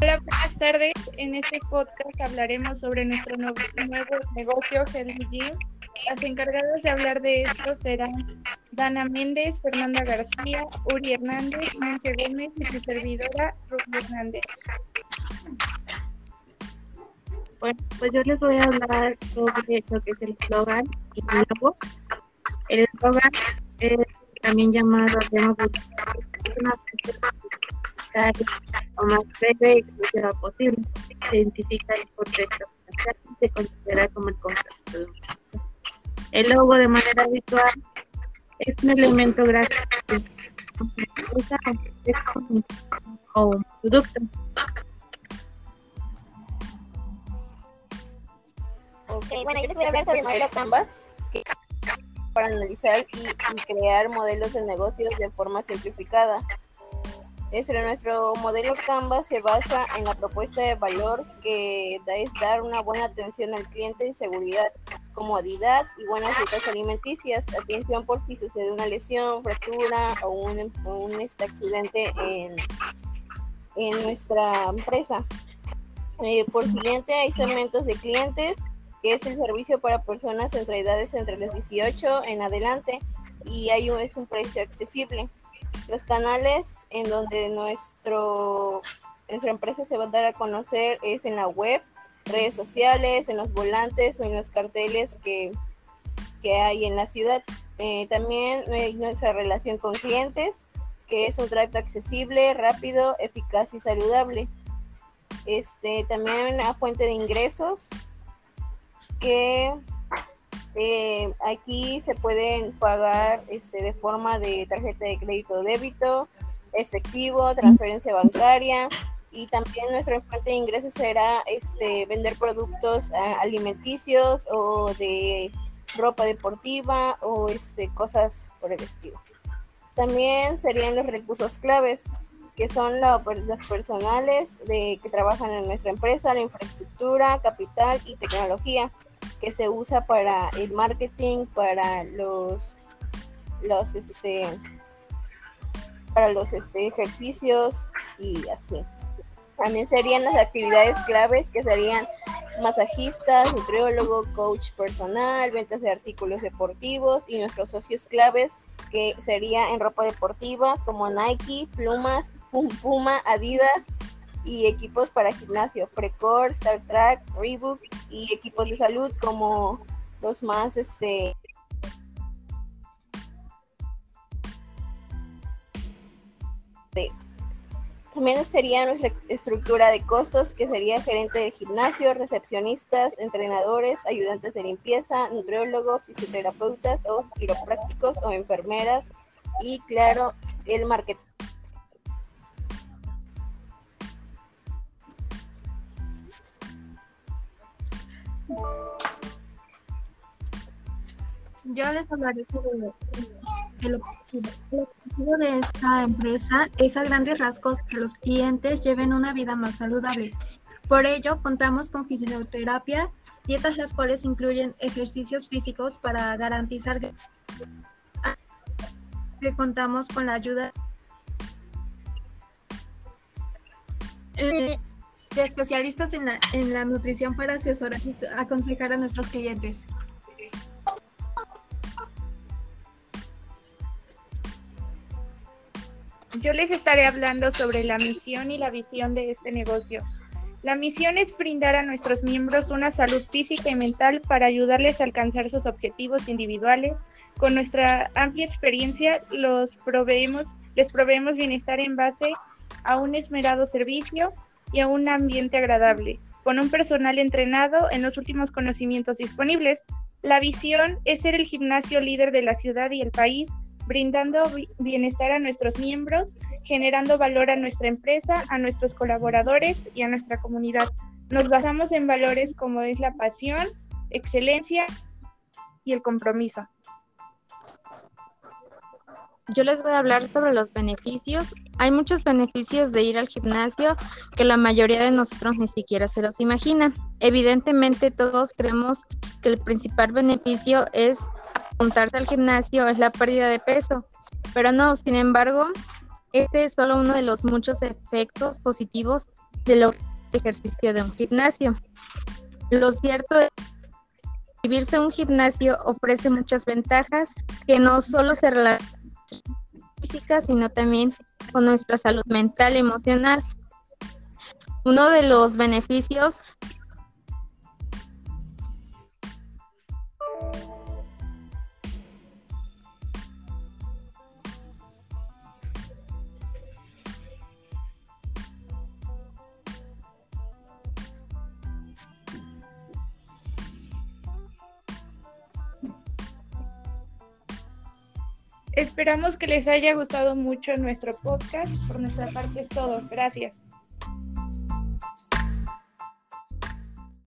Hola, buenas tardes. En este podcast hablaremos sobre nuestro nuevo, negocio, Healthy Gym. Las encargadas de hablar de esto serán Dana Méndez, Fernanda García, Uri Hernández, Monte Gómez y su servidora, Ruth Hernández. Bueno, pues yo les voy a hablar sobre lo que es el eslogan y el logo. El eslogan es también llamado es una lo más breve y exclusiva posible. Se identifica el contexto y se considera como el concepto El logo de manera habitual es un elemento gráfico que usa o un producto. Ok, bueno, yo les voy a hablar sobre modelos Canvas que para analizar y, crear modelos de negocios de forma simplificada. Este, nuestro modelo Canvas se basa en la propuesta de valor que es dar una buena atención al cliente y seguridad, comodidad y buenas dietas alimenticias, atención por si sucede una lesión, fractura o un, un este, accidente en, en nuestra empresa. Eh, por siguiente, hay segmentos de clientes que es el servicio para personas entre edades entre los 18 en adelante y hay es un precio accesible. Los canales en donde nuestro, nuestra empresa se va a dar a conocer es en la web, redes sociales, en los volantes o en los carteles que, que hay en la ciudad. Eh, también hay nuestra relación con clientes, que es un trato accesible, rápido, eficaz y saludable. Este, también una fuente de ingresos, que eh, aquí se pueden pagar este, de forma de tarjeta de crédito o débito, efectivo, transferencia bancaria y también nuestra fuente de ingresos será este, vender productos ah, alimenticios o de ropa deportiva o este, cosas por el estilo. También serían los recursos claves, que son los personales que trabajan en nuestra empresa, la infraestructura, capital y tecnología que se usa para el marketing, para los, los este, para los este, ejercicios y así. También serían las actividades claves que serían masajistas, nutriólogo, coach personal, ventas de artículos deportivos y nuestros socios claves que sería en ropa deportiva como Nike, Plumas, Puma, Adidas, y equipos para gimnasio, Precor, Star Trek, Reebok y equipos de salud como los más este También sería nuestra estructura de costos, que sería gerente de gimnasio, recepcionistas, entrenadores, ayudantes de limpieza, nutriólogos, fisioterapeutas o quiroprácticos o enfermeras y claro, el marketing Yo les hablaré sobre el objetivo. De esta empresa es a grandes rasgos que los clientes lleven una vida más saludable. Por ello, contamos con fisioterapia, dietas las cuales incluyen ejercicios físicos para garantizar que, contamos con la ayuda eh, especialistas en la, en la nutrición para asesorar y aconsejar a nuestros clientes. Yo les estaré hablando sobre la misión y la visión de este negocio. La misión es brindar a nuestros miembros una salud física y mental para ayudarles a alcanzar sus objetivos individuales. Con nuestra amplia experiencia los proveemos, les proveemos bienestar en base a un esmerado servicio y a un ambiente agradable, con un personal entrenado en los últimos conocimientos disponibles. La visión es ser el gimnasio líder de la ciudad y el país, brindando bienestar a nuestros miembros, generando valor a nuestra empresa, a nuestros colaboradores y a nuestra comunidad. Nos basamos en valores como es la pasión, excelencia y el compromiso yo les voy a hablar sobre los beneficios. Hay muchos beneficios de ir al gimnasio que la mayoría de nosotros ni siquiera se los imagina. Evidentemente todos creemos que el principal beneficio es apuntarse al gimnasio, es la pérdida de peso, pero no, sin embargo, este es solo uno de los muchos efectos positivos de lo ejercicio de un gimnasio. Lo cierto es que vivirse un gimnasio ofrece muchas ventajas que no solo se relacionan física, sino también con nuestra salud mental y emocional. Uno de los beneficios Esperamos que les haya gustado mucho nuestro podcast. Por nuestra parte es todo. Gracias.